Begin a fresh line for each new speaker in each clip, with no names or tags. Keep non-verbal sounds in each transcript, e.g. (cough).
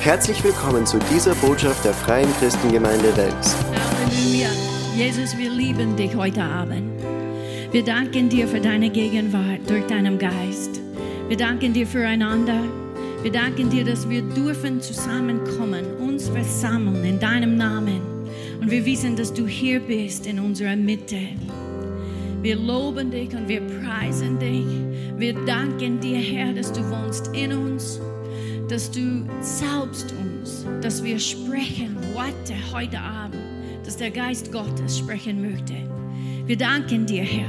Herzlich willkommen zu dieser Botschaft der Freien Christengemeinde Wels.
Halleluja. Jesus, wir lieben dich heute Abend. Wir danken dir für deine Gegenwart durch deinen Geist. Wir danken dir füreinander. Wir danken dir, dass wir dürfen zusammenkommen, uns versammeln in deinem Namen. Und wir wissen, dass du hier bist in unserer Mitte. Wir loben dich und wir preisen dich. Wir danken dir, Herr, dass du wohnst in uns, dass du salbst uns, dass wir sprechen Worte heute Abend, dass der Geist Gottes sprechen möchte. Wir danken dir, Herr,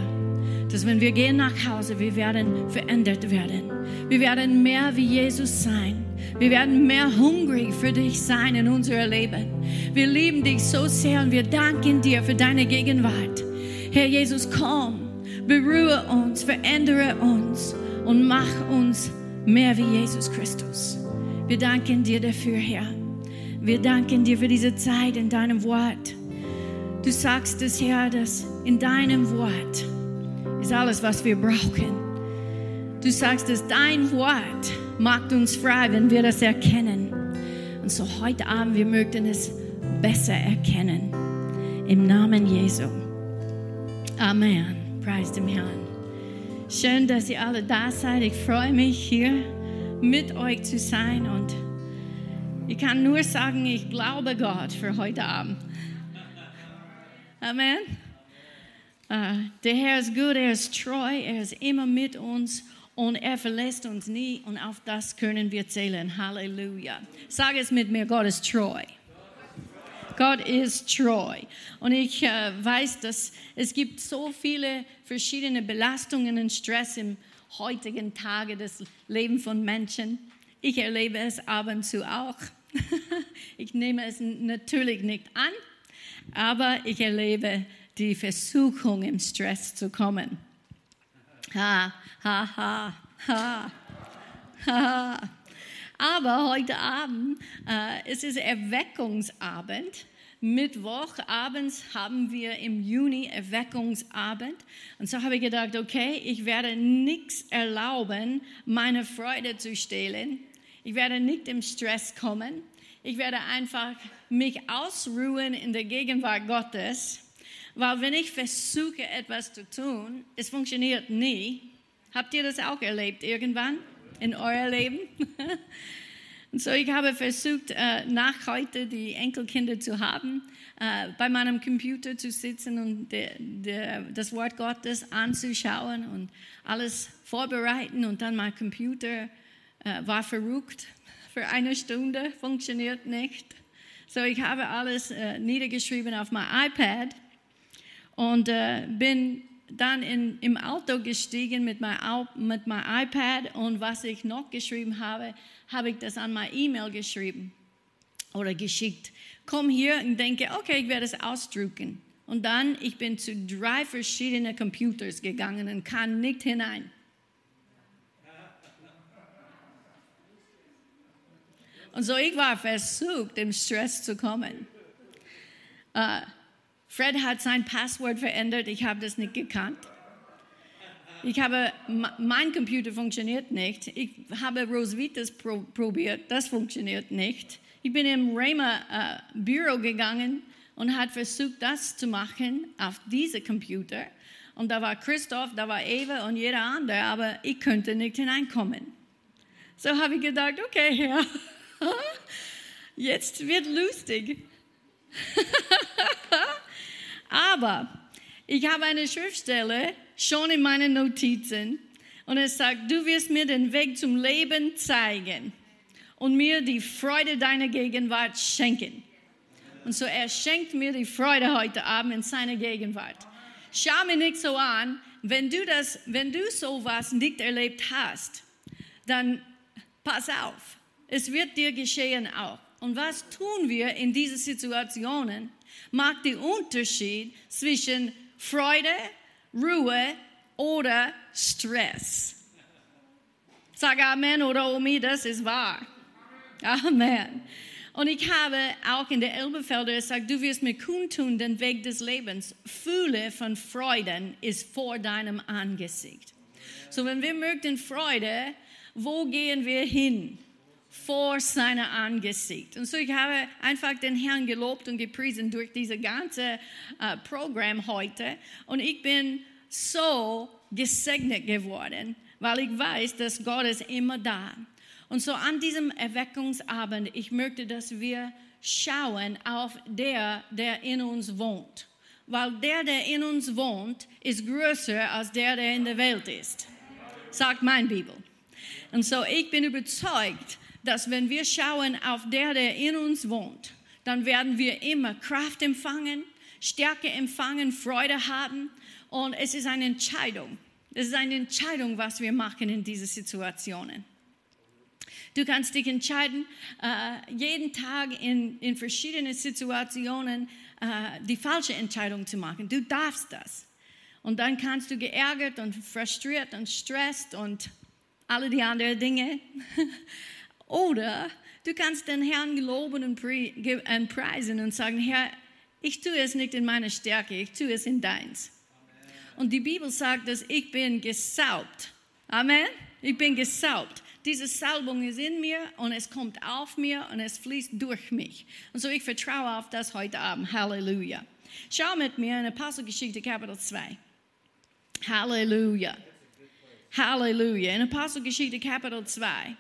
dass wenn wir gehen nach Hause, wir werden verändert werden. Wir werden mehr wie Jesus sein. Wir werden mehr hungrig für dich sein in unserem Leben. Wir lieben dich so sehr und wir danken dir für deine Gegenwart. Herr Jesus, komm, berühre uns, verändere uns und mach uns mehr wie Jesus Christus. Wir danken dir dafür, Herr. Wir danken dir für diese Zeit in deinem Wort. Du sagst es, Herr, dass in deinem Wort ist alles, was wir brauchen. Du sagst, dass dein Wort macht uns frei, wenn wir das erkennen. Und so heute Abend, wir möchten es besser erkennen. Im Namen Jesu. Amen. Preis dem Herrn. Schön, dass ihr alle da seid. Ich freue mich, hier mit euch zu sein. Und ich kann nur sagen, ich glaube Gott für heute Abend. Amen. Uh, der Herr ist gut, er ist treu, er ist immer mit uns und er verlässt uns nie. Und auf das können wir zählen. Halleluja. Sag es mit mir, Gott ist treu. Gott ist treu. Und ich äh, weiß, dass es gibt so viele verschiedene Belastungen und Stress im heutigen Tage des Lebens von Menschen. Ich erlebe es ab und zu auch. (laughs) ich nehme es natürlich nicht an, aber ich erlebe die Versuchung, im Stress zu kommen. Ha, ha, ha, ha, ha. Aber heute Abend äh, es ist Erweckungsabend. Mittwochabends haben wir im Juni Erweckungsabend. Und so habe ich gedacht, okay, ich werde nichts erlauben, meine Freude zu stehlen. Ich werde nicht im Stress kommen. Ich werde einfach mich ausruhen in der Gegenwart Gottes. Weil wenn ich versuche, etwas zu tun, es funktioniert nie. Habt ihr das auch erlebt irgendwann? in euer Leben. (laughs) Und so, ich habe versucht, äh, nach heute die Enkelkinder zu haben, äh, bei meinem Computer zu sitzen und de, de, das Wort Gottes anzuschauen und alles vorbereiten. Und dann mein Computer äh, war verrückt (laughs) für eine Stunde, funktioniert nicht. So, ich habe alles niedergeschrieben auf mein iPad und bin dann in, im Auto gestiegen mit meinem mein iPad und was ich noch geschrieben habe, habe ich das an meine E-Mail geschrieben oder geschickt. Komm hier und denke, okay, ich werde es ausdrucken. Und dann, ich bin zu drei verschiedenen Computers gegangen und kann nicht hinein. Und so ich war versucht, im Stress zu kommen. Uh, Fred hat sein Passwort verändert, ich habe das nicht gekannt. Ich habe, mein Computer funktioniert nicht. Ich habe Rosvitas probiert, das funktioniert nicht. Ich bin im Raymer äh, Büro gegangen und hat versucht, das zu machen auf diese Computer. Und da war Christoph, da war Eva und jeder andere, aber ich könnte nicht hineinkommen. So habe ich gedacht, okay, ja, (laughs) jetzt wird lustig. (laughs) Aber ich habe eine Schriftstelle schon in meinen Notizen und es sagt, du wirst mir den Weg zum Leben zeigen und mir die Freude deiner Gegenwart schenken. Und so er schenkt mir die Freude heute Abend in seiner Gegenwart. Schau mir nicht so an, wenn du das, wenn du sowas nicht erlebt hast, dann pass auf, es wird dir geschehen auch. Und was tun wir in diesen Situationen? macht den Unterschied zwischen Freude, Ruhe oder Stress. Sag Amen oder Omi, das ist wahr. Amen. Und ich habe auch in der Elbefelder gesagt, du wirst mir kundtun den Weg des Lebens. Fühle von Freuden ist vor deinem Angesicht. So, wenn wir möchten Freude, wo gehen wir hin? Vor seiner Angesicht. Und so ich habe einfach den Herrn gelobt und gepriesen durch dieses ganze äh, Programm heute. Und ich bin so gesegnet geworden, weil ich weiß, dass Gott ist immer da. Und so an diesem Erweckungsabend, ich möchte, dass wir schauen auf der, der in uns wohnt. Weil der, der in uns wohnt, ist größer als der, der in der Welt ist. Sagt mein Bibel. Und so ich bin überzeugt, dass wenn wir schauen auf der, der in uns wohnt, dann werden wir immer Kraft empfangen, Stärke empfangen, Freude haben. Und es ist eine Entscheidung. Es ist eine Entscheidung, was wir machen in diesen Situationen. Du kannst dich entscheiden, äh, jeden Tag in, in verschiedenen Situationen äh, die falsche Entscheidung zu machen. Du darfst das. Und dann kannst du geärgert und frustriert und stresst und alle die anderen Dinge. (laughs) Oder du kannst den Herrn loben und preisen und sagen, Herr, ich tue es nicht in meiner Stärke, ich tue es in deins. Und die Bibel sagt, dass ich bin gesaubt. Amen. Ich bin gesaubt. Diese Salbung ist in mir und es kommt auf mir und es fließt durch mich. Und so ich vertraue auf das heute Abend. Halleluja. Schau mit mir in Apostelgeschichte Kapitel 2. Halleluja. Halleluja. In Apostelgeschichte Kapitel 2.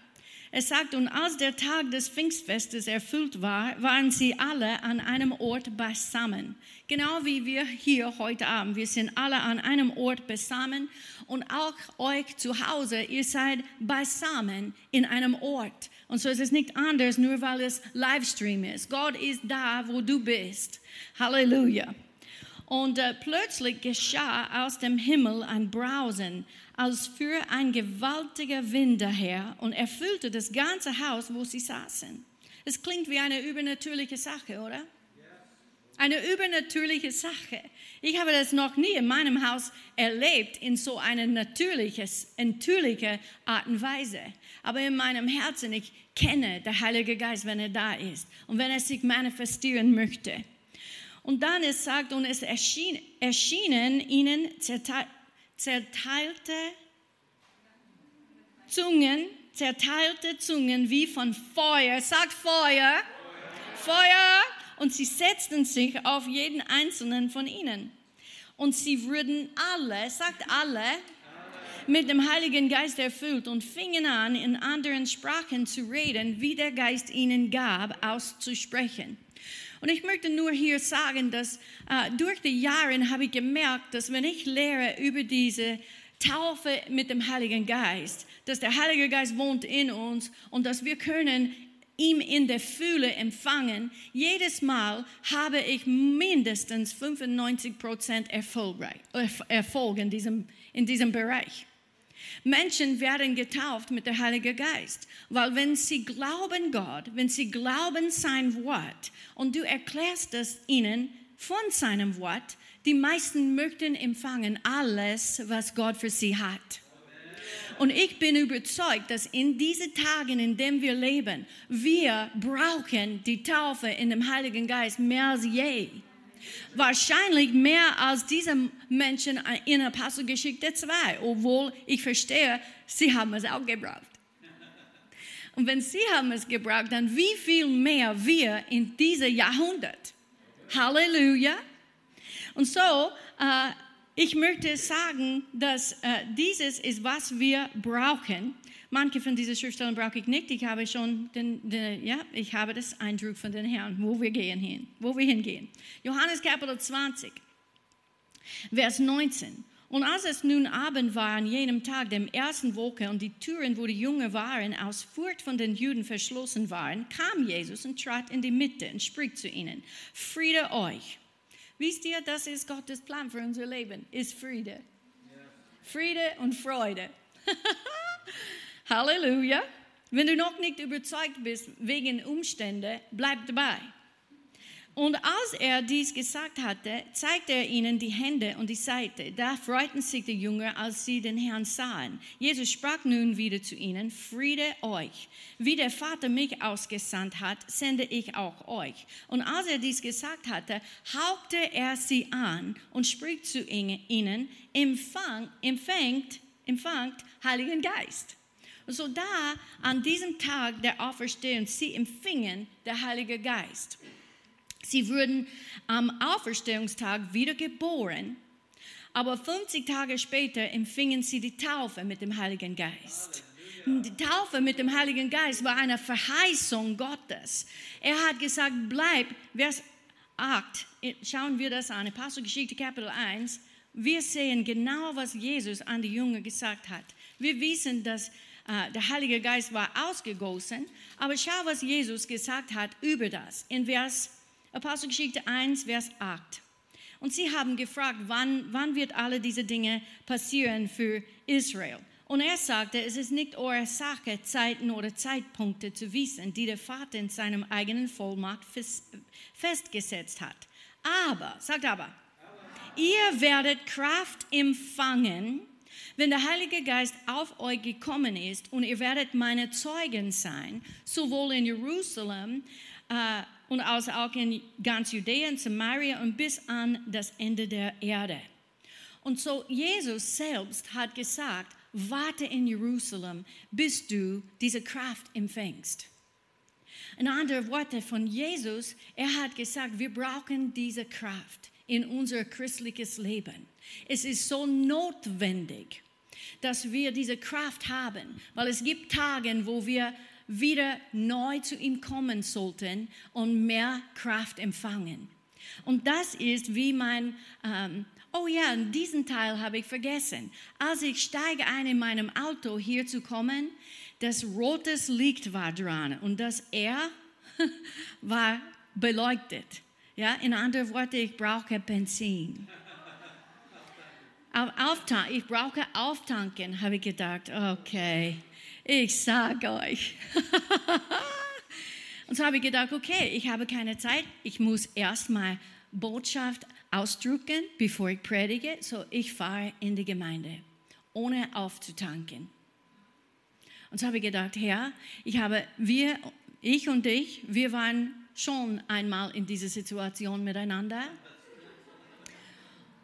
Es sagt, und als der Tag des Pfingstfestes erfüllt war, waren sie alle an einem Ort beisammen. Genau wie wir hier heute Abend. Wir sind alle an einem Ort beisammen und auch euch zu Hause, ihr seid beisammen in einem Ort. Und so ist es nicht anders, nur weil es Livestream ist. Gott ist da, wo du bist. Halleluja. Und äh, plötzlich geschah aus dem Himmel ein Brausen, als für ein gewaltiger Wind daher und erfüllte das ganze Haus, wo sie saßen. Es klingt wie eine übernatürliche Sache, oder? Eine übernatürliche Sache. Ich habe das noch nie in meinem Haus erlebt in so einer natürlichen, natürliche Art und Weise. Aber in meinem Herzen, ich kenne der Heilige Geist, wenn er da ist und wenn er sich manifestieren möchte. Und dann es sagt, und es erschien, erschienen ihnen zerteilte Zungen, zerteilte Zungen wie von Feuer. Sagt Feuer. Feuer. Feuer. Und sie setzten sich auf jeden einzelnen von ihnen. Und sie wurden alle, sagt alle, mit dem Heiligen Geist erfüllt und fingen an, in anderen Sprachen zu reden, wie der Geist ihnen gab, auszusprechen. Und ich möchte nur hier sagen, dass äh, durch die Jahre habe ich gemerkt, dass wenn ich lehre über diese Taufe mit dem Heiligen Geist, dass der Heilige Geist wohnt in uns und dass wir können ihm in der Fühle empfangen, jedes Mal habe ich mindestens 95 Prozent Erfolg in diesem, in diesem Bereich. Menschen werden getauft mit dem Heiligen Geist, weil wenn sie glauben Gott, wenn sie glauben sein Wort und du erklärst es ihnen von seinem Wort, die meisten möchten empfangen alles, was Gott für sie hat. Und ich bin überzeugt, dass in diesen Tagen, in denen wir leben, wir brauchen die Taufe in dem Heiligen Geist mehr als je. Wahrscheinlich mehr als diese Menschen in Apostelgeschichte 2, obwohl ich verstehe, sie haben es auch gebraucht. Und wenn sie haben es gebraucht, dann wie viel mehr wir in diesem Jahrhundert. Halleluja. Und so, äh, ich möchte sagen, dass äh, dieses ist, was wir brauchen. Manche von diesen Schriftstellen brauche ich nicht. Ich habe schon den, den, ja, ich habe das Eindruck von den Herrn, wo wir gehen hin, wo wir hingehen. Johannes Kapitel 20, Vers 19. Und als es nun Abend war an jenem Tag, dem ersten Woche, und die Türen, wo die Jungen waren, aus Furcht von den Juden verschlossen waren, kam Jesus und trat in die Mitte und spricht zu ihnen: Friede euch. Wisst ihr, das ist Gottes Plan für unser Leben, ist Friede. Friede und Freude. (laughs) Halleluja. Wenn du noch nicht überzeugt bist wegen Umstände, bleib dabei. Und als er dies gesagt hatte, zeigte er ihnen die Hände und die Seite. Da freuten sich die Jünger, als sie den Herrn sahen. Jesus sprach nun wieder zu ihnen, Friede euch. Wie der Vater mich ausgesandt hat, sende ich auch euch. Und als er dies gesagt hatte, hauchte er sie an und spricht zu ihnen, empfang, empfängt, empfangt Heiligen Geist. So da, an diesem Tag der Auferstehung, sie empfingen der Heilige Geist. Sie wurden am Auferstehungstag wiedergeboren, aber 50 Tage später empfingen sie die Taufe mit dem Heiligen Geist. Die Taufe mit dem Heiligen Geist war eine Verheißung Gottes. Er hat gesagt, bleib, Vers 8, schauen wir das an, Apostelgeschichte Kapitel 1, wir sehen genau, was Jesus an die Jünger gesagt hat. Wir wissen, dass der Heilige Geist war ausgegossen, aber schau, was Jesus gesagt hat über das. In Vers Apostelgeschichte 1, Vers 8. Und sie haben gefragt, wann, wann wird alle diese Dinge passieren für Israel? Und er sagte, es ist nicht eure Sache, Zeiten oder Zeitpunkte zu wissen, die der Vater in seinem eigenen Vollmacht festgesetzt hat. Aber, sagt aber, ihr werdet Kraft empfangen, wenn der Heilige Geist auf euch gekommen ist und ihr werdet meine Zeugen sein, sowohl in Jerusalem äh, und als auch in ganz Judäa, Samaria und bis an das Ende der Erde. Und so Jesus selbst hat gesagt, warte in Jerusalem, bis du diese Kraft empfängst. In anderen Worten von Jesus, er hat gesagt, wir brauchen diese Kraft in unser christliches Leben. Es ist so notwendig, dass wir diese Kraft haben, weil es gibt Tage, wo wir wieder neu zu ihm kommen sollten und mehr Kraft empfangen. Und das ist wie mein, ähm, oh ja, diesen Teil habe ich vergessen. Als ich steige ein in meinem Auto hier zu kommen, das rotes Licht war dran und das R (laughs) war beleuchtet. Ja, in anderen Worten, ich brauche Benzin. Auftan ich brauche auftanken, habe ich gedacht. Okay, ich sage euch. (laughs) Und so habe ich gedacht, okay, ich habe keine Zeit. Ich muss erstmal Botschaft ausdrücken, bevor ich predige. So ich fahre in die Gemeinde, ohne aufzutanken. Und so habe ich gedacht, Herr, ich habe, wir, ich und ich, wir waren schon einmal in dieser Situation miteinander.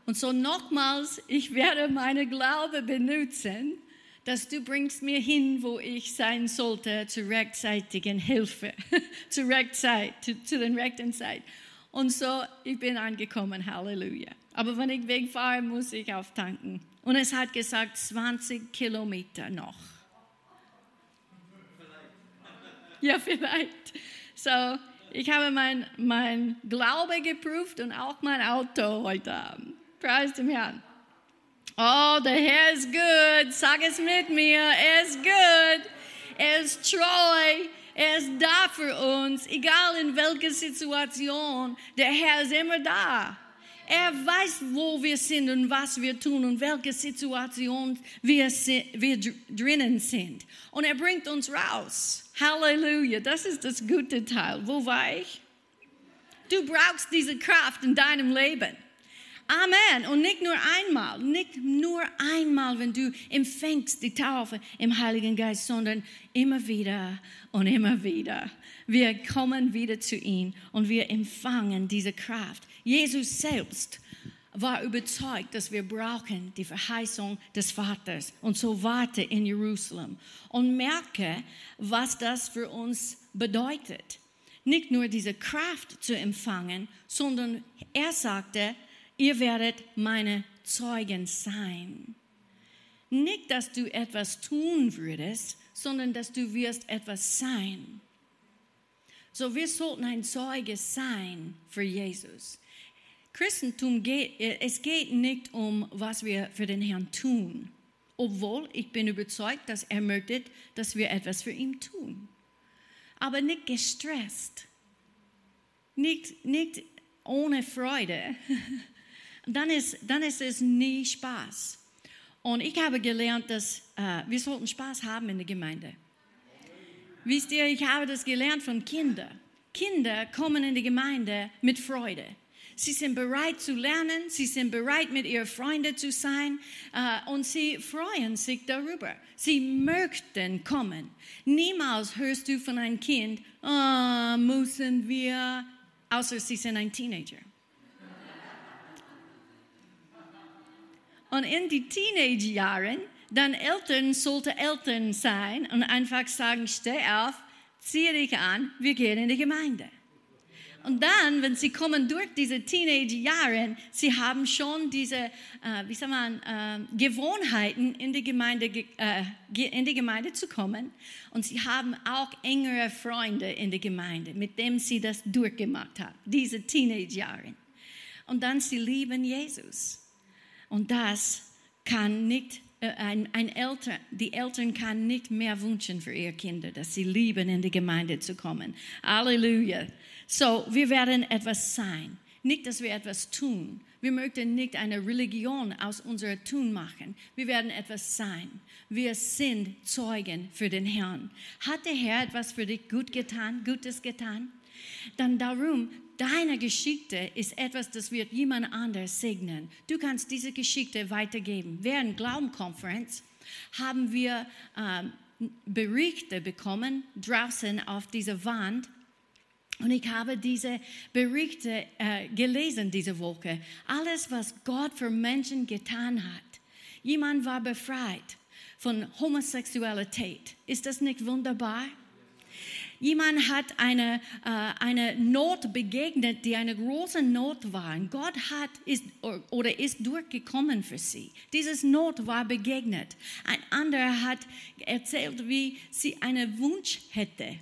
Und so nochmals, ich werde meine Glaube benutzen, dass du bringst mir hin, wo ich sein sollte, zur rechtzeitigen Hilfe, (laughs) zur Rechtzeit, zu, zu den rechten Zeit. Und so, ich bin angekommen, Halleluja. Aber wenn ich wegfahre, muss ich auftanken. Und es hat gesagt, 20 Kilometer noch. Ja, vielleicht. So, ich habe mein, mein Glaube geprüft und auch mein Auto heute Abend. Preis dem Herrn. Oh, der Herr ist gut. Sag es mit mir. Er ist gut. Er ist treu. Er ist da für uns, egal in welcher Situation. Der Herr ist immer da. Er weiß, wo wir sind und was wir tun und welche Situation wir, wir drinnen sind. Und er bringt uns raus. Halleluja, das ist das gute Teil. Wo war ich? Du brauchst diese Kraft in deinem Leben. Amen. Und nicht nur einmal, nicht nur einmal, wenn du empfängst die Taufe im Heiligen Geist, sondern immer wieder und immer wieder. Wir kommen wieder zu ihm und wir empfangen diese Kraft. Jesus selbst war überzeugt, dass wir brauchen die Verheißung des Vaters. Und so warte in Jerusalem und merke, was das für uns bedeutet. Nicht nur diese Kraft zu empfangen, sondern er sagte, ihr werdet meine Zeugen sein. Nicht, dass du etwas tun würdest, sondern dass du wirst etwas sein. So, wir sollten ein Zeuge sein für Jesus. Christentum geht, es geht nicht um, was wir für den Herrn tun. Obwohl ich bin überzeugt, dass er möchte, dass wir etwas für ihn tun. Aber nicht gestresst. Nicht, nicht ohne Freude. (laughs) Dann ist, dann ist es nie Spaß. Und ich habe gelernt, dass äh, wir sollten Spaß haben in der Gemeinde. Wisst ihr, ich habe das gelernt von Kindern. Kinder kommen in die Gemeinde mit Freude. Sie sind bereit zu lernen, sie sind bereit, mit ihren Freunden zu sein äh, und sie freuen sich darüber. Sie möchten kommen. Niemals hörst du von einem Kind, oh, müssen wir, außer sie sind ein Teenager. Und in die Teenage-Jahren, dann Eltern sollte Eltern sein und einfach sagen, steh auf, ziehe dich an, wir gehen in die Gemeinde. Und dann, wenn sie kommen durch diese Teenage-Jahre, sie haben schon diese, äh, wie sagt man, äh, Gewohnheiten in die, Gemeinde, äh, in die Gemeinde zu kommen. Und sie haben auch engere Freunde in der Gemeinde, mit denen sie das durchgemacht haben, diese Teenage-Jahre. Und dann sie lieben Jesus. Und das kann nicht ein, ein Eltern, die Eltern kann nicht mehr wünschen für ihre Kinder, dass sie lieben, in die Gemeinde zu kommen. Halleluja. So, wir werden etwas sein. Nicht, dass wir etwas tun. Wir möchten nicht eine Religion aus unserem Tun machen. Wir werden etwas sein. Wir sind Zeugen für den Herrn. Hat der Herr etwas für dich gut getan, Gutes getan? Dann darum, deine Geschichte ist etwas, das wird jemand anders segnen. Du kannst diese Geschichte weitergeben. Während Glaubenkonferenz haben wir äh, Berichte bekommen draußen auf dieser Wand und ich habe diese Berichte äh, gelesen diese Woche. Alles, was Gott für Menschen getan hat. Jemand war befreit von Homosexualität. Ist das nicht wunderbar? Jemand hat eine, äh, eine Not begegnet, die eine große Not war. Und Gott hat ist, oder ist durchgekommen für sie. Dieses Not war begegnet. Ein anderer hat erzählt, wie sie einen Wunsch hätte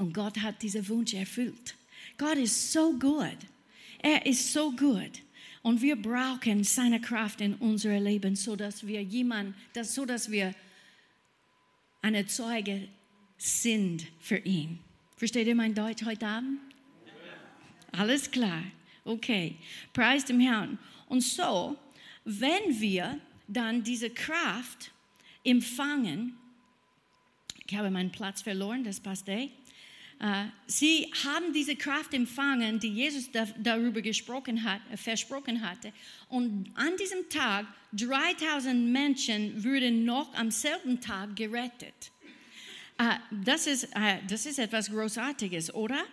und Gott hat diesen Wunsch erfüllt. Gott ist so gut. Er ist so gut. Und wir brauchen seine Kraft in unserem Leben, so dass wir jemand, dass, so dass wir eine Zeuge sind für ihn. Versteht ihr mein Deutsch heute Abend? Alles klar. Okay. Preis dem Herrn. Und so, wenn wir dann diese Kraft empfangen, ich habe meinen Platz verloren, das passt eh. Äh, sie haben diese Kraft empfangen, die Jesus darüber gesprochen hat, äh, versprochen hatte. Und an diesem Tag, 3000 Menschen wurden noch am selben Tag gerettet. Äh, das ist, das ist etwas Großartiges, oder?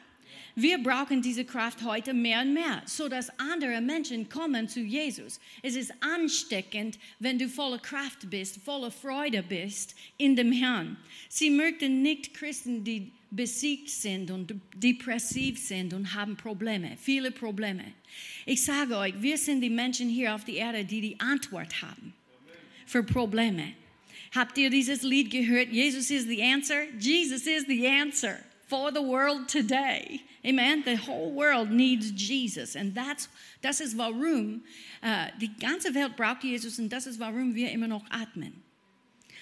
Wir brauchen diese Kraft heute mehr und mehr, so dass andere Menschen kommen zu Jesus. Es ist ansteckend, wenn du voller Kraft bist, voller Freude bist in dem Herrn. Sie möchten nicht Christen, die besiegt sind und depressiv sind und haben Probleme, viele Probleme. Ich sage euch, wir sind die Menschen hier auf der Erde, die die Antwort haben für Probleme. Habt ihr dieses Lied gehört? Jesus is the answer. Jesus is the answer for the world today. Amen. The whole world needs Jesus. And that's, das ist warum uh, die ganze Welt braucht Jesus und das ist warum wir immer noch atmen.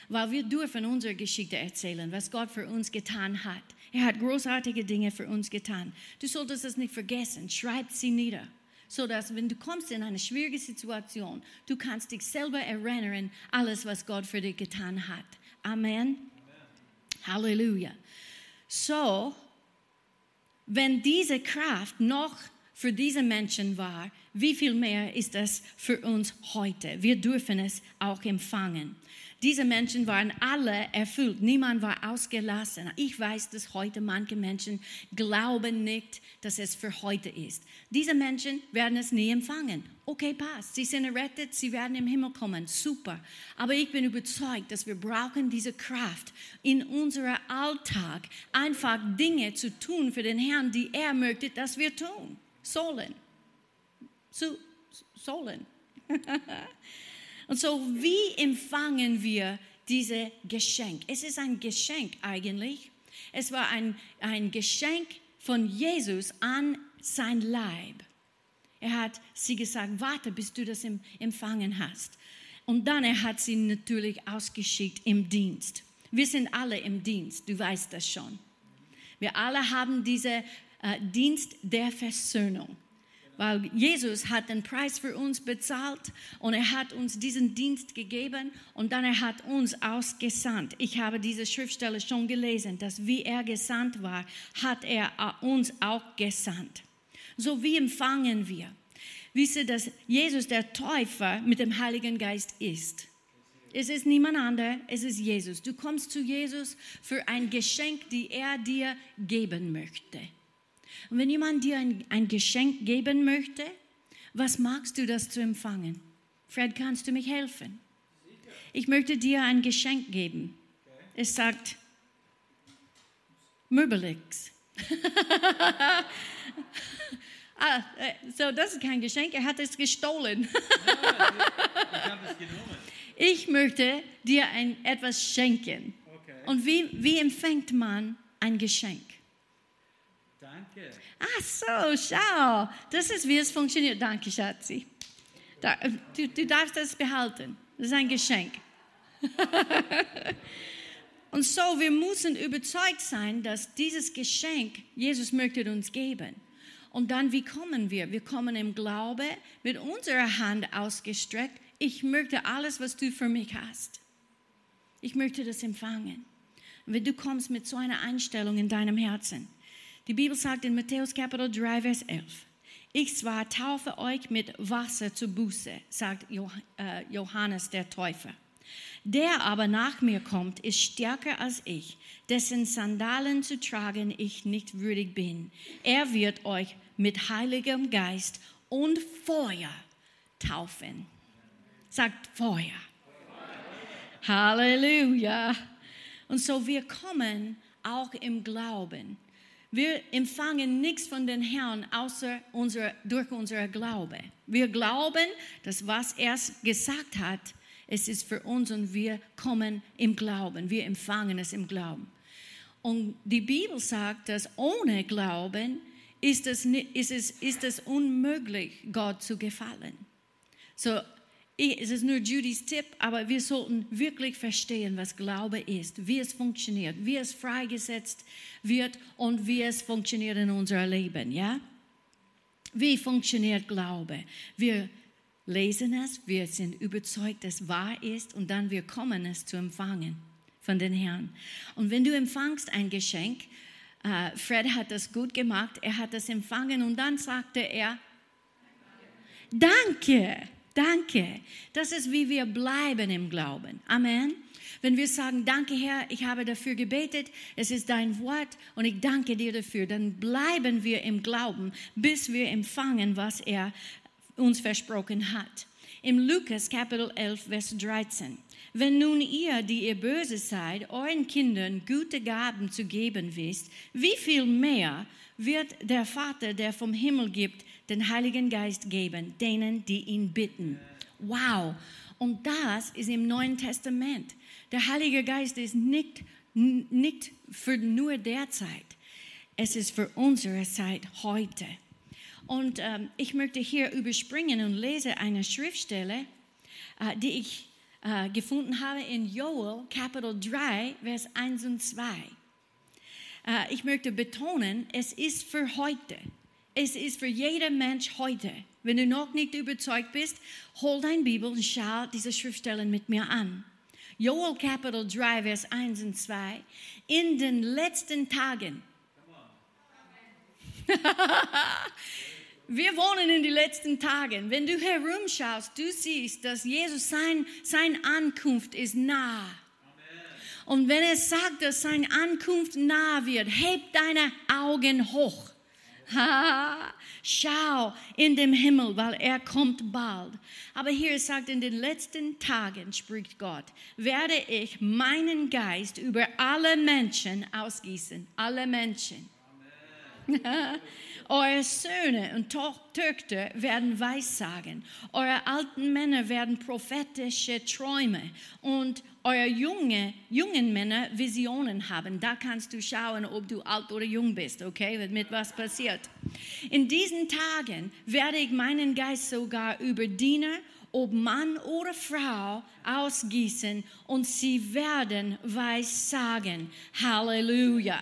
Weil wir dürfen unsere Geschichte erzählen, was Gott für uns getan hat. Er hat großartige Dinge für uns getan. Du solltest es nicht vergessen. Schreib sie nieder. So dass, wenn du kommst in eine schwierige Situation, du kannst dich selber erinnern, alles, was Gott für dich getan hat. Amen. Amen. Halleluja. So, wenn diese Kraft noch für diese Menschen war, wie viel mehr ist das für uns heute? Wir dürfen es auch empfangen. Diese Menschen waren alle erfüllt. Niemand war ausgelassen. Ich weiß, dass heute manche Menschen glauben nicht, dass es für heute ist. Diese Menschen werden es nie empfangen. Okay, passt. Sie sind errettet, sie werden im Himmel kommen. Super. Aber ich bin überzeugt, dass wir brauchen diese Kraft in unserem Alltag, einfach Dinge zu tun für den Herrn, die er möchte, dass wir tun sollen. Zu, sollen. (laughs) Und so, wie empfangen wir dieses Geschenk? Es ist ein Geschenk eigentlich. Es war ein, ein Geschenk von Jesus an sein Leib. Er hat sie gesagt, warte, bis du das empfangen hast. Und dann er hat sie natürlich ausgeschickt im Dienst. Wir sind alle im Dienst, du weißt das schon. Wir alle haben diesen äh, Dienst der Versöhnung weil Jesus hat den Preis für uns bezahlt und er hat uns diesen Dienst gegeben und dann er hat uns ausgesandt. Ich habe diese Schriftstelle schon gelesen, dass wie er gesandt war, hat er uns auch gesandt. So wie empfangen wir? Wisse, dass Jesus der Täufer mit dem Heiligen Geist ist. Es ist niemand anderer, es ist Jesus. Du kommst zu Jesus für ein Geschenk, die er dir geben möchte. Und wenn jemand dir ein, ein Geschenk geben möchte, was magst du das zu empfangen? Fred, kannst du mich helfen? ich möchte dir ein Geschenk geben. Es sagt Möbelix. (laughs) ah, äh, so, das ist kein Geschenk, er hat es gestohlen.
Ich
möchte dir ein, etwas schenken. Und wie, wie empfängt man ein Geschenk?
Danke.
Ach so, schau. Das ist, wie es funktioniert. Danke, Schatzi. Da, du, du darfst das behalten. Das ist ein Geschenk. (laughs) Und so, wir müssen überzeugt sein, dass dieses Geschenk Jesus möchte uns geben. Und dann, wie kommen wir? Wir kommen im Glaube mit unserer Hand ausgestreckt. Ich möchte alles, was du für mich hast. Ich möchte das empfangen. Und wenn du kommst mit so einer Einstellung in deinem Herzen, die Bibel sagt in Matthäus Kapitel 3, Vers 11, ich zwar taufe euch mit Wasser zur Buße, sagt äh, Johannes der Täufer. Der aber nach mir kommt, ist stärker als ich, dessen Sandalen zu tragen ich nicht würdig bin. Er wird euch mit heiligem Geist und Feuer taufen. Sagt Feuer. Halleluja. Und so wir kommen auch im Glauben. Wir empfangen nichts von den Herrn außer unser, durch unser Glaube. Wir glauben, dass was er gesagt hat, es ist für uns und wir kommen im Glauben. Wir empfangen es im Glauben. Und die Bibel sagt, dass ohne Glauben ist es, ist es, ist es unmöglich, Gott zu gefallen. So, es ist nur Judys Tipp, aber wir sollten wirklich verstehen, was Glaube ist, wie es funktioniert, wie es freigesetzt wird und wie es funktioniert in unserem Leben, ja? Wie funktioniert Glaube? Wir lesen es, wir sind überzeugt, dass es wahr ist und dann wir kommen es zu empfangen von den Herrn. Und wenn du empfangst ein Geschenk, äh, Fred hat das gut gemacht, er hat das empfangen und dann sagte er, Danke, danke. Das ist, wie wir bleiben im Glauben. Amen. Wenn wir sagen, danke Herr, ich habe dafür gebetet, es ist dein Wort und ich danke dir dafür, dann bleiben wir im Glauben, bis wir empfangen, was er uns versprochen hat. Im Lukas Kapitel 11, Vers 13. Wenn nun ihr, die ihr böse seid, euren Kindern gute Gaben zu geben wisst, wie viel mehr wird der Vater, der vom Himmel gibt, den Heiligen Geist geben, denen, die ihn bitten. Wow. Und das ist im Neuen Testament. Der Heilige Geist ist nicht, nicht für nur der Zeit. Es ist für unsere Zeit heute. Und ähm, ich möchte hier überspringen und lese eine Schriftstelle, äh, die ich äh, gefunden habe in Joel Kapitel 3, Vers 1 und 2. Äh, ich möchte betonen, es ist für heute. Es ist für jeden Mensch heute. Wenn du noch nicht überzeugt bist, hol dein Bibel und schau diese Schriftstellen mit mir an. Joel Kapitel 3, Vers 1 und 2. In den letzten Tagen. (laughs) Wir wohnen in den letzten Tagen. Wenn du herumschaust, du siehst, dass Jesus sein, sein Ankunft ist nah. Und wenn er sagt, dass seine Ankunft nah wird, heb deine Augen hoch. Ha, schau in dem Himmel, weil er kommt bald. Aber hier sagt, in den letzten Tagen, spricht Gott, werde ich meinen Geist über alle Menschen ausgießen. Alle Menschen. Eure Söhne und Töchter werden Weissagen. Eure alten Männer werden prophetische Träume. Und eure junge, jungen Männer Visionen haben. Da kannst du schauen, ob du alt oder jung bist, okay, mit was passiert. In diesen Tagen werde ich meinen Geist sogar über Diener, ob Mann oder Frau, ausgießen und sie werden Weissagen. Halleluja.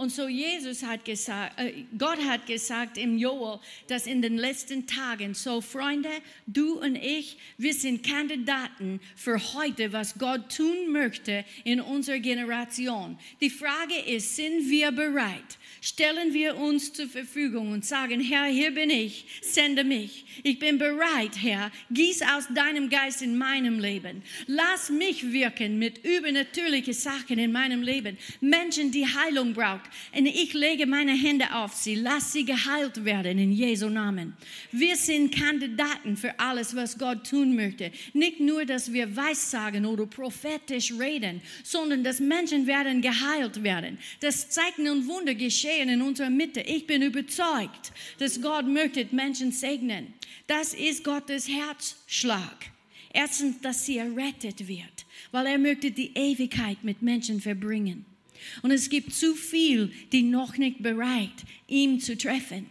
Und so Jesus hat gesagt, äh, Gott hat gesagt im Joel, dass in den letzten Tagen, so Freunde, du und ich, wir sind Kandidaten für heute, was Gott tun möchte in unserer Generation. Die Frage ist, sind wir bereit? Stellen wir uns zur Verfügung und sagen, Herr, hier bin ich, sende mich. Ich bin bereit, Herr, gieß aus deinem Geist in meinem Leben. Lass mich wirken mit übernatürlichen Sachen in meinem Leben. Menschen, die Heilung brauchen. Und ich lege meine Hände auf sie. Lass sie geheilt werden in Jesu Namen. Wir sind Kandidaten für alles, was Gott tun möchte. Nicht nur, dass wir weissagen oder prophetisch reden, sondern dass Menschen werden geheilt werden. Dass Zeichen und Wunder geschehen in unserer Mitte. Ich bin überzeugt, dass Gott möchte Menschen segnen. Das ist Gottes Herzschlag. Erstens, dass sie errettet wird, weil er möchte die Ewigkeit mit Menschen verbringen. Und es gibt zu viel, die noch nicht bereit, ihm zu treffen.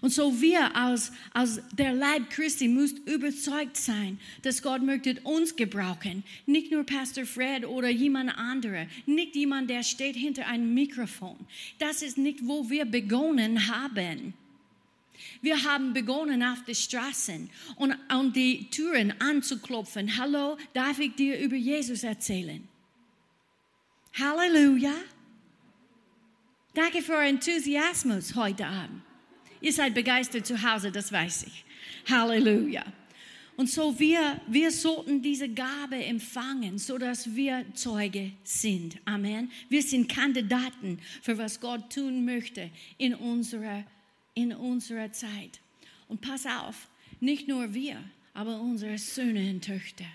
Und so wir als, als der Leib Christi müssen überzeugt sein, dass Gott möchte uns gebrauchen. Nicht nur Pastor Fred oder jemand anderer. Nicht jemand, der steht hinter einem Mikrofon. Das ist nicht, wo wir begonnen haben. Wir haben begonnen auf den Straßen und an die Türen anzuklopfen. Hallo, darf ich dir über Jesus erzählen? Halleluja. Danke für euren Enthusiasmus heute Abend. Ihr seid begeistert zu Hause, das weiß ich. Halleluja. Und so wir, wir sollten diese Gabe empfangen, so dass wir Zeuge sind. Amen. Wir sind Kandidaten für was Gott tun möchte in unserer, in unserer Zeit. Und pass auf, nicht nur wir, aber unsere Söhne und Töchter.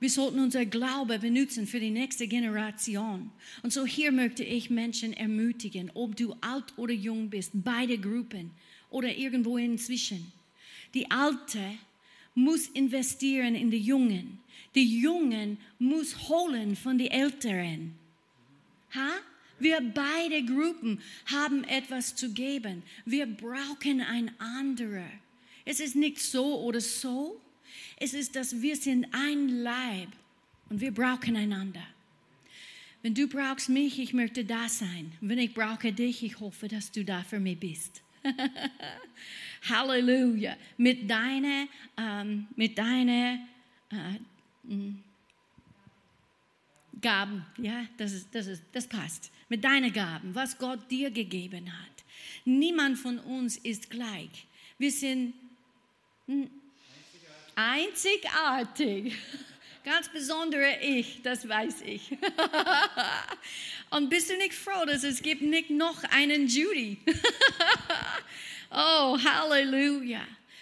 Wir sollten unser Glaube benutzen für die nächste Generation. Und so hier möchte ich Menschen ermutigen, ob du alt oder jung bist, beide Gruppen oder irgendwo inzwischen. Die Alte muss investieren in die Jungen. Die Jungen muss holen von den Älteren. Ha? Wir beide Gruppen haben etwas zu geben. Wir brauchen ein anderer. Es ist nicht so oder so. Es ist, dass wir sind ein Leib und wir brauchen einander. Wenn du brauchst mich, ich möchte da sein. Wenn ich brauche dich, ich hoffe, dass du da für mich bist. (laughs) Halleluja. Mit deiner, ähm, mit deiner äh, Gaben, ja, das, ist, das, ist, das passt. Mit deinen Gaben, was Gott dir gegeben hat. Niemand von uns ist gleich. Wir sind Einzigartig. Ganz besondere Ich, das weiß ich. (laughs) Und bist du nicht froh, dass es gibt nicht noch einen Judy? (laughs) oh, Halleluja.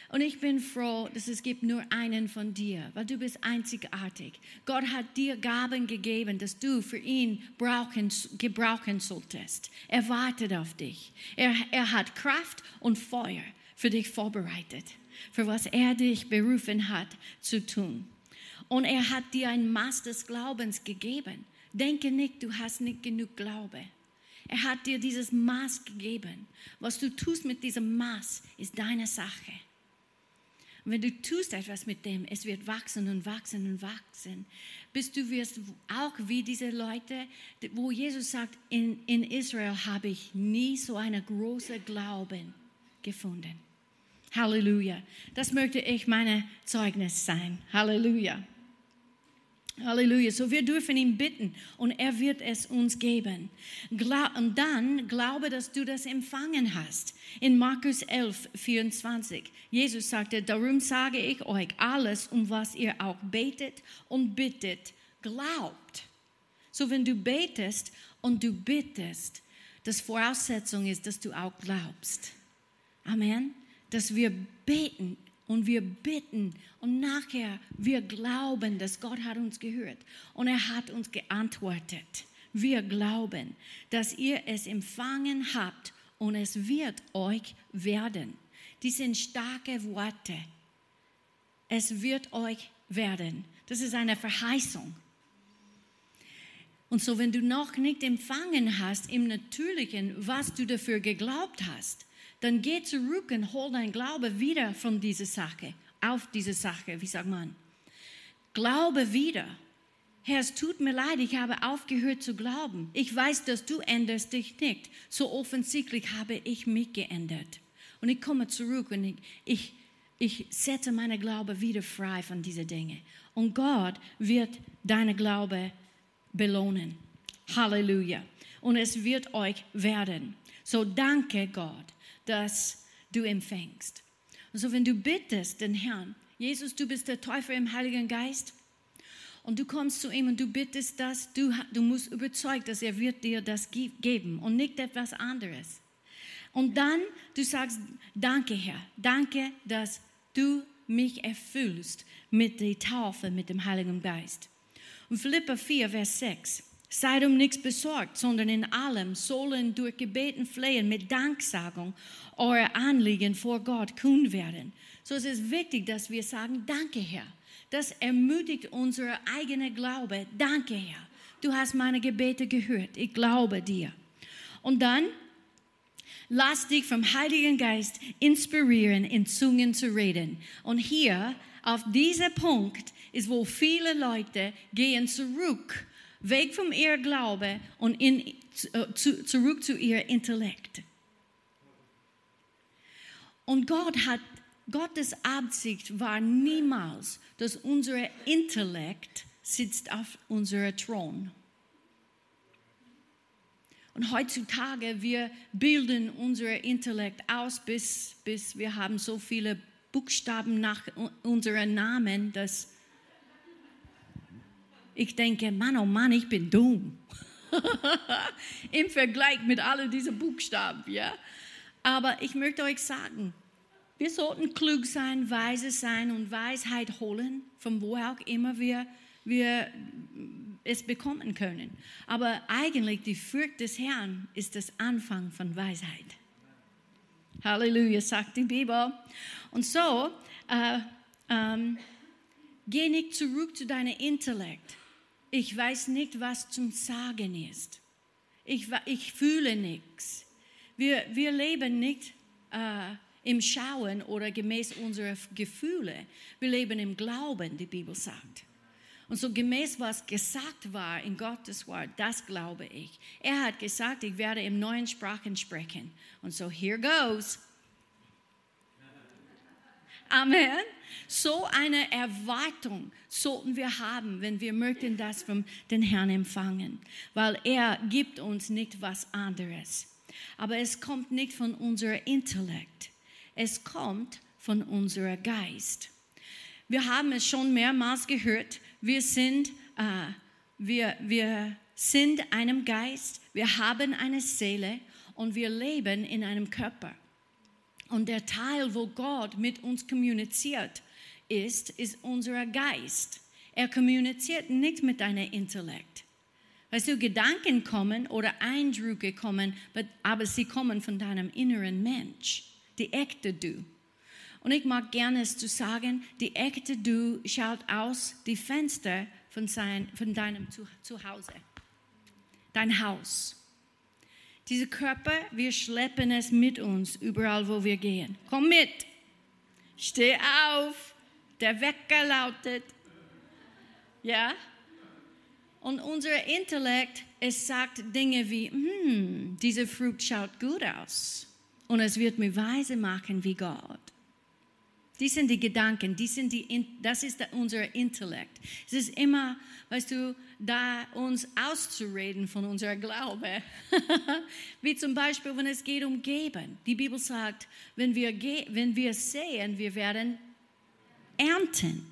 Und ich bin froh, dass es gibt nur einen von dir, weil du bist einzigartig. Gott hat dir Gaben gegeben, dass du für ihn brauchen, gebrauchen solltest. Er wartet auf dich. Er, er hat Kraft und Feuer für dich vorbereitet für was er dich berufen hat zu tun. Und er hat dir ein Maß des Glaubens gegeben. Denke nicht, du hast nicht genug Glaube. Er hat dir dieses Maß gegeben. Was du tust mit diesem Maß, ist deine Sache. Und wenn du tust etwas mit dem, es wird wachsen und wachsen und wachsen, bis du wirst auch wie diese Leute, wo Jesus sagt, in, in Israel habe ich nie so einen großen Glauben gefunden. Halleluja. Das möchte ich meine Zeugnis sein. Halleluja. Halleluja. So wir dürfen ihn bitten und er wird es uns geben. Und dann glaube, dass du das empfangen hast. In Markus 11, 24. Jesus sagte, darum sage ich euch alles, um was ihr auch betet und bittet, glaubt. So wenn du betest und du bittest, das Voraussetzung ist, dass du auch glaubst. Amen dass wir beten und wir bitten und nachher wir glauben, dass Gott hat uns gehört und er hat uns geantwortet. Wir glauben, dass ihr es empfangen habt und es wird euch werden. Dies sind starke Worte. Es wird euch werden. Das ist eine Verheißung. Und so, wenn du noch nicht empfangen hast im Natürlichen, was du dafür geglaubt hast, dann geh zurück und hol dein Glaube wieder von dieser Sache, auf diese Sache, wie sagt man? Glaube wieder. Herr, es tut mir leid, ich habe aufgehört zu glauben. Ich weiß, dass du änderst dich nicht. So offensichtlich habe ich mich geändert. Und ich komme zurück und ich, ich, ich setze meine Glaube wieder frei von diesen Dingen. Und Gott wird deine Glaube belohnen. Halleluja. Und es wird euch werden. So danke Gott das du empfängst. Und so, wenn du bittest den Herrn, Jesus, du bist der Täufer im Heiligen Geist, und du kommst zu ihm und du bittest das, du, du musst überzeugt, dass er wird dir das ge- geben und nicht etwas anderes. Und dann du sagst, danke Herr, danke, dass du mich erfüllst mit der Taufe, mit dem Heiligen Geist. Und Philippa 4, Vers 6. Seid um nichts besorgt, sondern in allem sollen durch Gebeten, Flehen mit Danksagung eure Anliegen vor Gott kund werden. So es ist wichtig, dass wir sagen, danke Herr. Das ermutigt unsere eigene Glaube. Danke Herr. Du hast meine Gebete gehört. Ich glaube dir. Und dann Lass dich vom Heiligen Geist inspirieren, in Zungen zu reden. Und hier, auf dieser Punkt, ist, wo viele Leute gehen zurück, weg vom ihr Glaube und in, zu, zu, zurück zu ihr Intellekt. Und Gott hat, Gottes Absicht war niemals, dass unser Intellekt sitzt auf unserem Thron. Und heutzutage, wir bilden unser Intellekt aus, bis, bis wir haben so viele Buchstaben nach unserem Namen, dass ich denke, Mann, oh Mann, ich bin dumm. (laughs) Im Vergleich mit all diesen Buchstaben, ja. Aber ich möchte euch sagen, wir sollten klug sein, weise sein und Weisheit holen, von wo auch immer wir, wir es bekommen können. Aber eigentlich die Furcht des Herrn ist das Anfang von Weisheit. Halleluja, sagt die Bibel. Und so, äh, ähm, geh nicht zurück zu deinem Intellekt. Ich weiß nicht, was zum Sagen ist. Ich, ich fühle nichts. Wir, wir leben nicht äh, im Schauen oder gemäß unserer Gefühle. Wir leben im Glauben, die Bibel sagt. Und so gemäß was gesagt war in Gottes Wort, das glaube ich. Er hat gesagt, ich werde in neuen Sprachen sprechen. Und so here goes. Amen. So eine Erwartung sollten wir haben, wenn wir möchten das von den Herrn empfangen, weil er gibt uns nicht was anderes. Aber es kommt nicht von unserem Intellekt, es kommt von unserem Geist. Wir haben es schon mehrmals gehört, wir sind, äh, wir, wir sind einem Geist, wir haben eine Seele und wir leben in einem Körper. Und der Teil, wo Gott mit uns kommuniziert, ist, ist unser Geist. Er kommuniziert nicht mit deinem Intellekt. Weißt du, Gedanken kommen oder Eindrücke kommen, aber sie kommen von deinem inneren Mensch, die echte Du. Und ich mag gerne es zu sagen, die echte Du schaut aus die Fenster von, sein, von deinem Zuhause, dein Haus. Dieser Körper, wir schleppen es mit uns überall, wo wir gehen. Komm mit, steh auf, der Wecker lautet. Ja? Und unser Intellekt, es sagt Dinge wie, hm, diese Frucht schaut gut aus. Und es wird mir weise machen wie Gott. Die sind die Gedanken, die sind die, das ist unser Intellekt. Es ist immer, weißt du, da uns auszureden von unserer Glaube. (laughs) Wie zum Beispiel, wenn es geht um Geben. Die Bibel sagt, wenn wir, wenn wir sehen, wir werden ernten.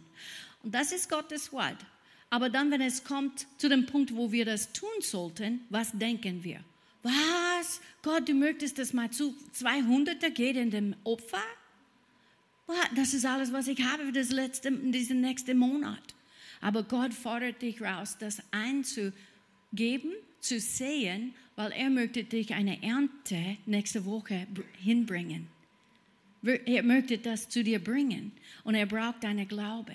Und das ist Gottes Wort. Aber dann, wenn es kommt zu dem Punkt, wo wir das tun sollten, was denken wir? Was? Gott, du möchtest, dass mal zu 200 geht in dem Opfer? Das ist alles, was ich habe für das letzte, diesen nächsten Monat. Aber Gott fordert dich raus, das einzugeben, zu sehen, weil er möchte dich eine Ernte nächste Woche hinbringen. Er möchte das zu dir bringen und er braucht deine Glaube.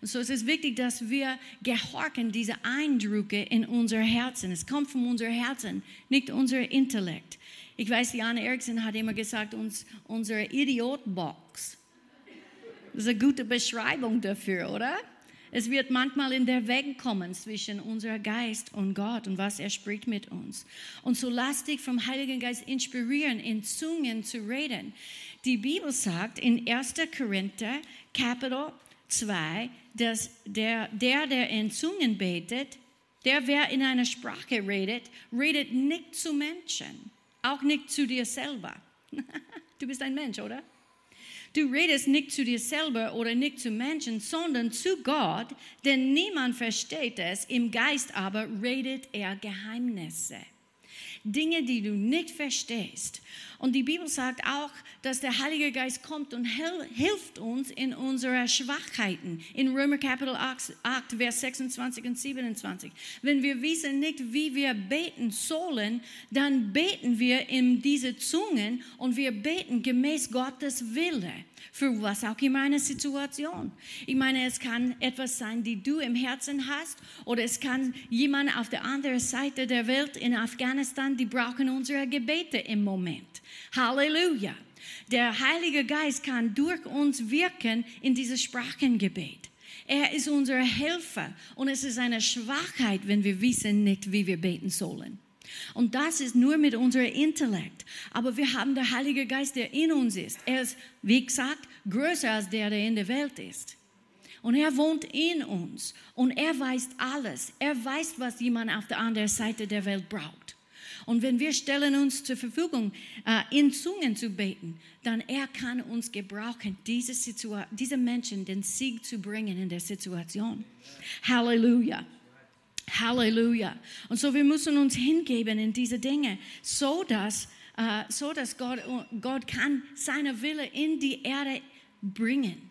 Und so ist es wichtig, dass wir gehorchen diese Eindrücke in unser Herzen. Es kommt von unser Herzen, nicht unser Intellekt. Ich weiß, Jana Erickson hat immer gesagt, uns, unsere Idiotbox. Das ist eine gute Beschreibung dafür, oder? Es wird manchmal in der Weg kommen zwischen unser Geist und Gott und was er spricht mit uns. Und so lass dich vom Heiligen Geist inspirieren, in Zungen zu reden. Die Bibel sagt in 1. Korinther, Kapitel 2, dass der, der, der in Zungen betet, der, wer in einer Sprache redet, redet nicht zu Menschen, auch nicht zu dir selber. (laughs) Du bist ein Mensch, oder? Du redest nicht zu dir selber oder nicht zu Menschen, sondern zu Gott, denn niemand versteht es. Im Geist aber redet er Geheimnisse. Dinge, die du nicht verstehst. Und die Bibel sagt auch, dass der Heilige Geist kommt und hilft uns in unseren Schwachheiten. In Römer Kapitel 8, 8, Vers 26 und 27. Wenn wir wissen nicht, wie wir beten sollen, dann beten wir in diese Zungen und wir beten gemäß Gottes Wille für was auch immer eine Situation. Ich meine, es kann etwas sein, die du im Herzen hast, oder es kann jemand auf der anderen Seite der Welt in Afghanistan, die brauchen unsere Gebete im Moment. Halleluja. Der Heilige Geist kann durch uns wirken in dieses Sprachengebet. Er ist unser Helfer und es ist eine Schwachheit, wenn wir wissen nicht, wie wir beten sollen. Und das ist nur mit unserem Intellekt. Aber wir haben den Heiligen Geist, der in uns ist. Er ist, wie gesagt, größer als der, der in der Welt ist. Und er wohnt in uns. Und er weiß alles. Er weiß, was jemand auf der anderen Seite der Welt braucht. Und wenn wir stellen uns zur Verfügung, äh, in Zungen zu beten, dann er kann uns gebrauchen, diese, Situa diese Menschen den Sieg zu bringen in der Situation. Halleluja. Halleluja. Und so wir müssen uns hingeben in diese Dinge, so dass, äh, so dass Gott, Gott kann seine Wille in die Erde bringen.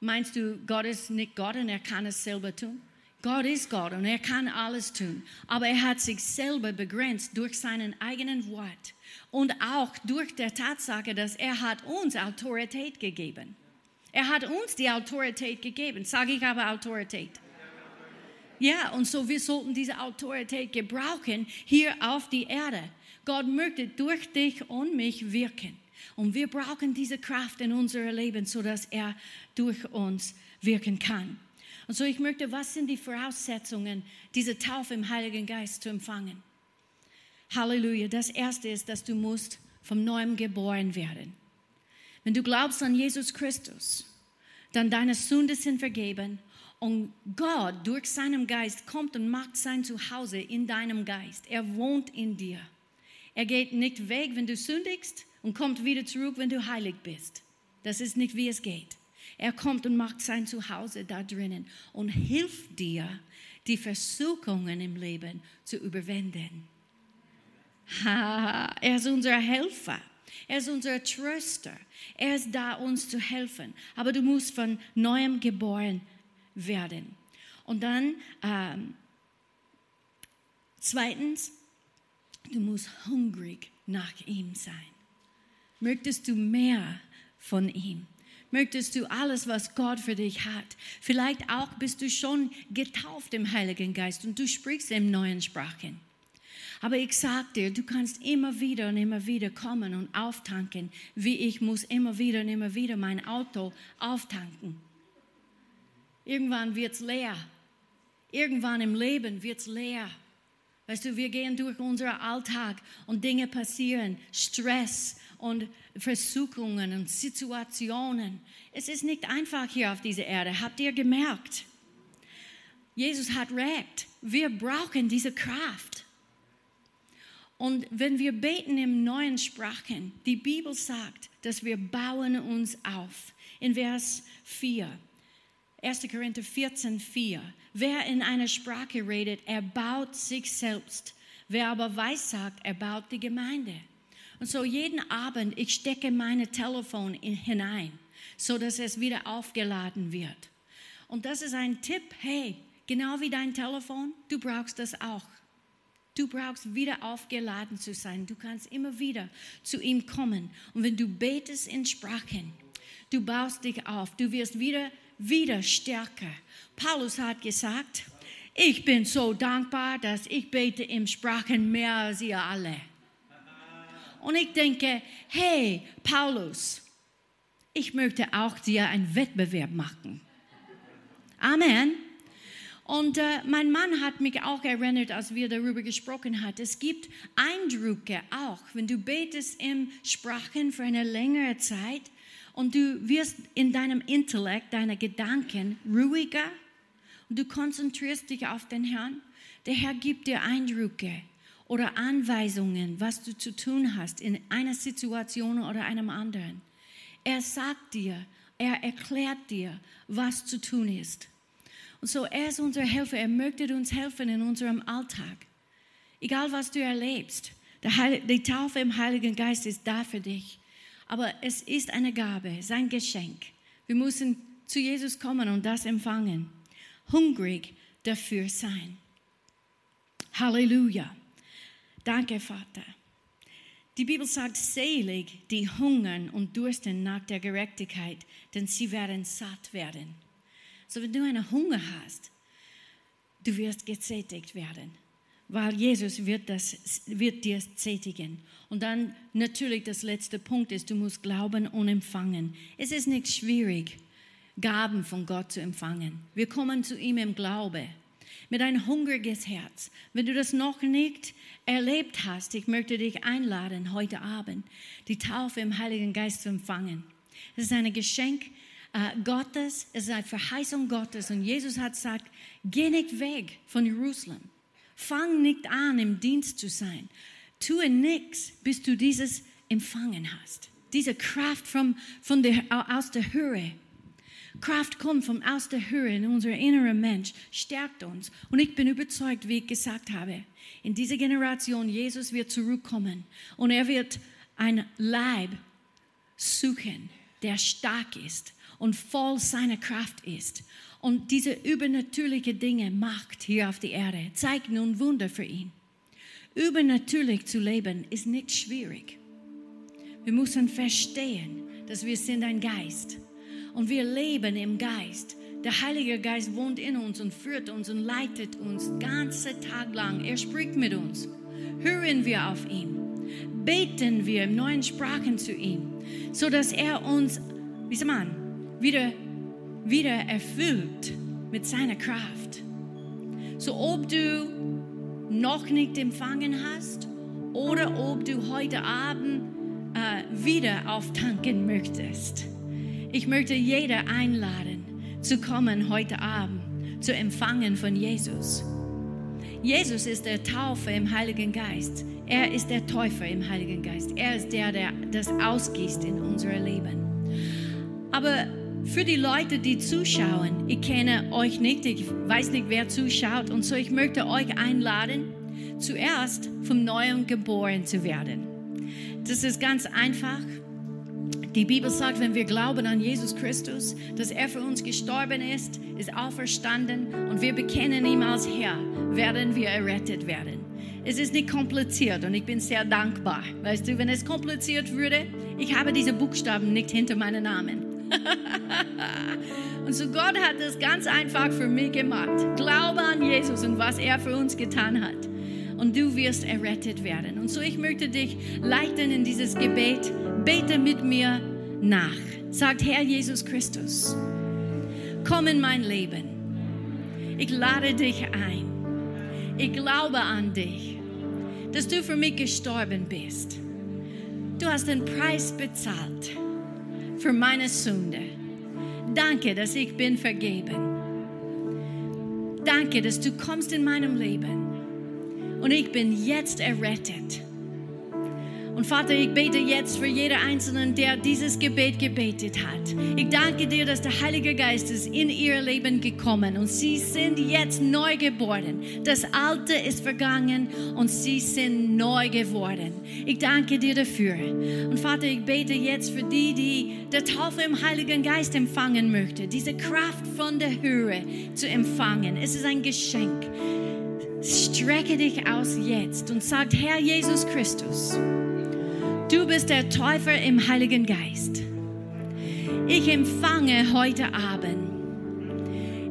Meinst du, Gott ist nicht Gott und er kann es selber tun? Gott ist Gott und er kann alles tun. Aber er hat sich selber begrenzt durch seinen eigenen Wort und auch durch die Tatsache, dass er hat uns Autorität gegeben. Er hat uns die Autorität gegeben. Sage ich aber Autorität. Ja, und so wir sollten diese Autorität gebrauchen hier auf die Erde. Gott möchte durch dich und mich wirken. Und wir brauchen diese Kraft in unserem Leben, sodass er durch uns wirken kann. Und so ich möchte, was sind die Voraussetzungen, diese Taufe im Heiligen Geist zu empfangen? Halleluja. Das erste ist, dass du musst vom Neuem geboren werden. Wenn du glaubst an Jesus Christus, dann deine Sünden sind vergeben und Gott durch seinen Geist kommt und macht sein Zuhause in deinem Geist. Er wohnt in dir. Er geht nicht weg, wenn du sündigst und kommt wieder zurück, wenn du heilig bist. Das ist nicht, wie es geht. Er kommt und macht sein Zuhause da drinnen und hilft dir, die Versuchungen im Leben zu überwinden. Ha, er ist unser Helfer. Er ist unser Tröster. Er ist da, uns zu helfen. Aber du musst von neuem geboren werden. Und dann ähm, zweitens, du musst hungrig nach ihm sein. Möchtest du mehr von ihm? Möchtest du alles, was Gott für dich hat? Vielleicht auch bist du schon getauft im Heiligen Geist und du sprichst in neuen Sprachen. Aber ich sag dir, du kannst immer wieder und immer wieder kommen und auftanken, wie ich muss immer wieder und immer wieder mein Auto auftanken. Irgendwann wird es leer. Irgendwann im Leben wird es leer. Weißt du, wir gehen durch unseren Alltag und Dinge passieren, Stress und Versuchungen und Situationen. Es ist nicht einfach hier auf dieser Erde. Habt ihr gemerkt? Jesus hat recht. Wir brauchen diese Kraft. Und wenn wir beten im neuen Sprachen, die Bibel sagt, dass wir bauen uns auf. In Vers 4. 1. Korinther 14, 4. Wer in einer Sprache redet, er baut sich selbst. Wer aber weissagt, er baut die Gemeinde. Und so jeden Abend, ich stecke mein Telefon in, hinein, so dass es wieder aufgeladen wird. Und das ist ein Tipp, hey, genau wie dein Telefon, du brauchst das auch. Du brauchst wieder aufgeladen zu sein. Du kannst immer wieder zu ihm kommen. Und wenn du betest in Sprachen, du baust dich auf. Du wirst wieder wieder stärker. Paulus hat gesagt, ich bin so dankbar, dass ich bete im Sprachen mehr als ihr alle. Und ich denke, hey, Paulus, ich möchte auch dir einen Wettbewerb machen. Amen. Und äh, mein Mann hat mich auch erinnert, als wir darüber gesprochen haben. Es gibt Eindrücke auch, wenn du betest im Sprachen für eine längere Zeit und du wirst in deinem Intellekt, deine Gedanken ruhiger und du konzentrierst dich auf den Herrn. Der Herr gibt dir Eindrücke oder Anweisungen, was du zu tun hast in einer Situation oder einem anderen. Er sagt dir, er erklärt dir, was zu tun ist. Und so, er ist unser Helfer. Er möchte uns helfen in unserem Alltag. Egal, was du erlebst, die Taufe im Heiligen Geist ist da für dich. Aber es ist eine Gabe, es ist ein Geschenk. Wir müssen zu Jesus kommen und das empfangen. Hungrig dafür sein. Halleluja. Danke, Vater. Die Bibel sagt, selig die hungern und dursten nach der Gerechtigkeit, denn sie werden satt werden. So, wenn du einen Hunger hast, du wirst gesättigt werden, weil Jesus wird, das, wird dir sättigen. Und dann natürlich das letzte Punkt ist, du musst glauben und empfangen. Es ist nicht schwierig, Gaben von Gott zu empfangen. Wir kommen zu ihm im Glaube mit ein hungriges Herz. Wenn du das noch nicht erlebt hast, ich möchte dich einladen, heute Abend die Taufe im Heiligen Geist zu empfangen. Es ist ein Geschenk äh, Gottes, es ist eine Verheißung Gottes und Jesus hat gesagt, geh nicht weg von Jerusalem. Fang nicht an, im Dienst zu sein. Tue nichts, bis du dieses empfangen hast. Diese Kraft vom, von der, aus der Höhe Kraft kommt von aus der Höhe in unser innerer Mensch, stärkt uns. Und ich bin überzeugt, wie ich gesagt habe, in dieser Generation, Jesus wird zurückkommen und er wird ein Leib suchen, der stark ist und voll seiner Kraft ist und diese übernatürliche Dinge macht hier auf der Erde, zeigt nun Wunder für ihn. Übernatürlich zu leben ist nicht schwierig. Wir müssen verstehen, dass wir sind ein Geist und wir leben im Geist. Der Heilige Geist wohnt in uns und führt uns und leitet uns ganze Tag lang. Er spricht mit uns. Hören wir auf ihn. Beten wir in neuen Sprachen zu ihm, so dass er uns, wie sagt man, wieder, wieder erfüllt mit seiner Kraft. So ob du noch nicht empfangen hast oder ob du heute Abend äh, wieder auftanken möchtest ich möchte jeder einladen, zu kommen heute Abend, zu empfangen von Jesus. Jesus ist der Taufer im Heiligen Geist. Er ist der Täufer im Heiligen Geist. Er ist der, der das ausgießt in unser Leben. Aber für die Leute, die zuschauen, ich kenne euch nicht, ich weiß nicht, wer zuschaut und so, ich möchte euch einladen, zuerst vom Neuen geboren zu werden. Das ist ganz einfach. Die Bibel sagt, wenn wir glauben an Jesus Christus, dass er für uns gestorben ist, ist auferstanden und wir bekennen ihn als Herr, werden wir errettet werden. Es ist nicht kompliziert und ich bin sehr dankbar. Weißt du, wenn es kompliziert würde, ich habe diese Buchstaben nicht hinter meinen Namen. (laughs) und so Gott hat es ganz einfach für mich gemacht. Glaube an Jesus und was er für uns getan hat. Und du wirst errettet werden. Und so ich möchte dich leiten in dieses Gebet. Bete mit mir nach. Sagt, Herr Jesus Christus, komm in mein Leben. Ich lade dich ein. Ich glaube an dich, dass du für mich gestorben bist. Du hast den Preis bezahlt für meine Sünde. Danke, dass ich bin vergeben. Danke, dass du kommst in meinem Leben und ich bin jetzt errettet. Und Vater, ich bete jetzt für jeden Einzelnen, der dieses Gebet gebetet hat. Ich danke dir, dass der Heilige Geist ist in ihr Leben gekommen und sie sind jetzt neu geboren. Das Alte ist vergangen und sie sind neu geworden. Ich danke dir dafür. Und Vater, ich bete jetzt für die, die der Taufe im Heiligen Geist empfangen möchte, diese Kraft von der Höhe zu empfangen. Es ist ein Geschenk. Strecke dich aus jetzt und sag, Herr Jesus Christus, Du bist der Täufer im Heiligen Geist. Ich empfange heute Abend.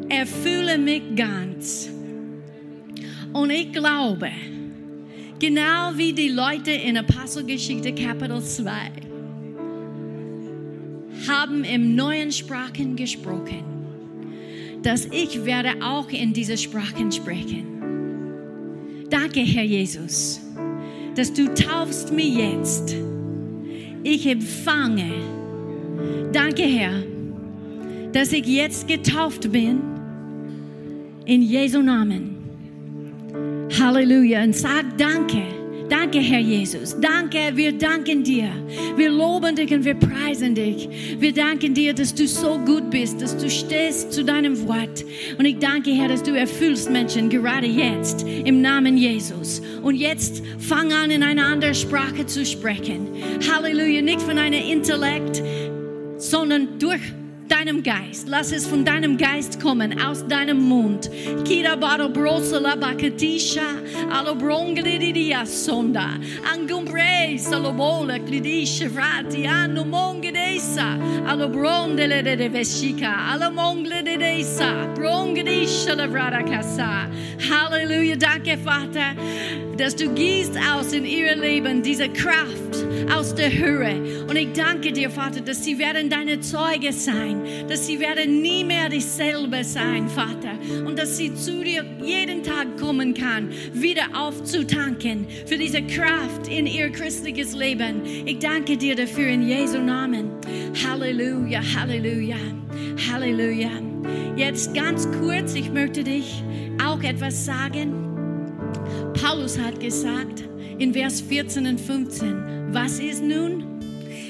Erfülle mich ganz. Und ich glaube, genau wie die Leute in Apostelgeschichte Kapitel 2 haben im neuen Sprachen gesprochen, dass ich werde auch in diese Sprachen sprechen. Danke, Herr Jesus dass du taufst mich jetzt. Ich empfange. Danke, Herr, dass ich jetzt getauft bin. In Jesu Namen. Halleluja. Und sag Danke, Danke, Herr Jesus. Danke, wir danken dir. Wir loben dich und wir preisen dich. Wir danken dir, dass du so gut bist, dass du stehst zu deinem Wort. Und ich danke, Herr, dass du erfüllst Menschen gerade jetzt im Namen Jesus. Und jetzt fang an, in eine andere Sprache zu sprechen. Halleluja, nicht von einem Intellekt, sondern durch deinem Geist. Lass es von deinem Geist kommen, aus deinem Mund. Kira baro brosala bakatisha, alo brongelidia sonda, angumbre salobola klidisha frati, anu mongedesa, alo brondele de veshika, alo mongle de desa, brongedisha la vrada kasa. Halleluja, danke Vater, dass du gießt aus in ihr Leben diese Kraft aus der Höhe. Und ich danke dir, Vater, dass sie werden deine Zeuge sein, dass sie werden nie mehr dieselbe sein, Vater. Und dass sie zu dir jeden Tag kommen kann, wieder aufzutanken für diese Kraft in ihr christliches Leben. Ich danke dir dafür in Jesu Namen. Halleluja, Halleluja, Halleluja. Jetzt ganz kurz, ich möchte dich auch etwas sagen. Paulus hat gesagt in Vers 14 und 15, was ist nun?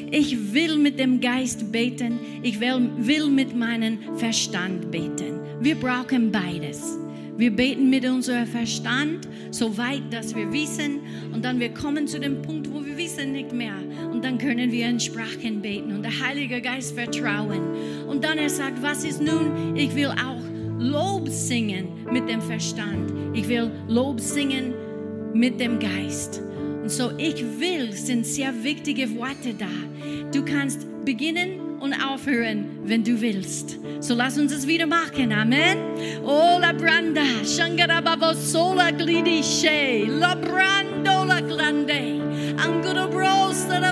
Ich will mit dem Geist beten, ich will, will mit meinem Verstand beten. Wir brauchen beides. Wir beten mit unserem Verstand, so weit, dass wir wissen, und dann wir kommen zu dem Punkt, wo wir wissen nicht mehr, und dann können wir in Sprachen beten und der Heilige Geist vertrauen. Und dann er sagt, was ist nun? Ich will auch Lob singen mit dem Verstand. Ich will Lob singen mit dem Geist. Und so, ich will, sind sehr wichtige Worte da. Du kannst beginnen und aufhören, wenn du willst. So lass uns es wieder machen. Amen. Oh, la branda, shangarababo sola glidishe, la brando la glande, anguro bros la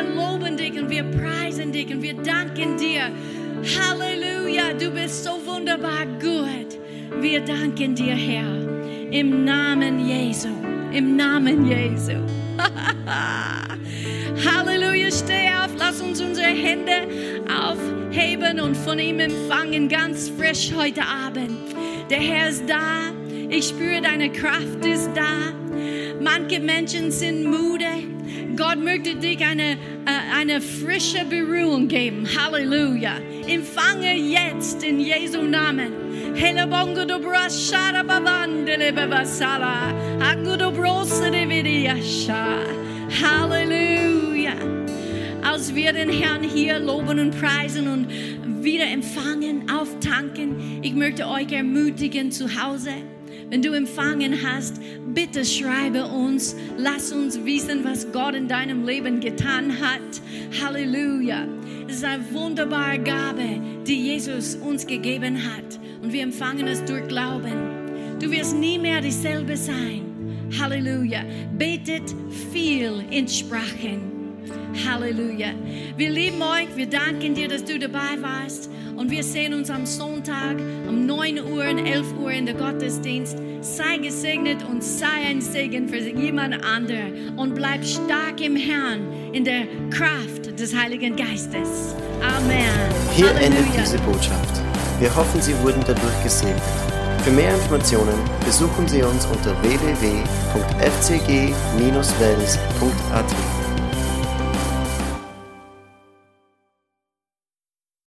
Wir loben dich und wir preisen dich und wir danken dir. Halleluja, du bist so wunderbar gut. Wir danken dir, Herr, im Namen Jesu. Im Namen Jesu. (laughs) Halleluja, steh auf, lass uns unsere Hände aufheben und von ihm empfangen, ganz frisch heute Abend. Der Herr ist da, ich spüre, deine Kraft ist da. Manche Menschen sind müde. Gott möchte dich eine, äh, eine frische Berührung geben. Halleluja. Empfange jetzt in Jesu Namen. Halleluja. Als wir den Herrn hier loben und preisen und wieder empfangen, auftanken, ich möchte euch ermutigen zu Hause. Wenn du empfangen hast, bitte schreibe uns, lass uns wissen, was Gott in deinem Leben getan hat. Halleluja. Es ist eine wunderbare Gabe, die Jesus uns gegeben hat. Und wir empfangen es durch Glauben. Du wirst nie mehr dieselbe sein. Halleluja. Betet viel in Sprachen. Halleluja. Wir lieben euch. Wir danken dir, dass du dabei warst. Und wir sehen uns am Sonntag um 9 Uhr und 11 Uhr in der Gottesdienst. Sei gesegnet und sei ein Segen für jemand anderen. Und bleib stark im Herrn, in der Kraft des Heiligen Geistes. Amen.
Hier
Halleluja.
endet diese Botschaft. Wir hoffen, Sie wurden dadurch gesegnet. Für mehr Informationen besuchen Sie uns unter www.fcg-wells.at.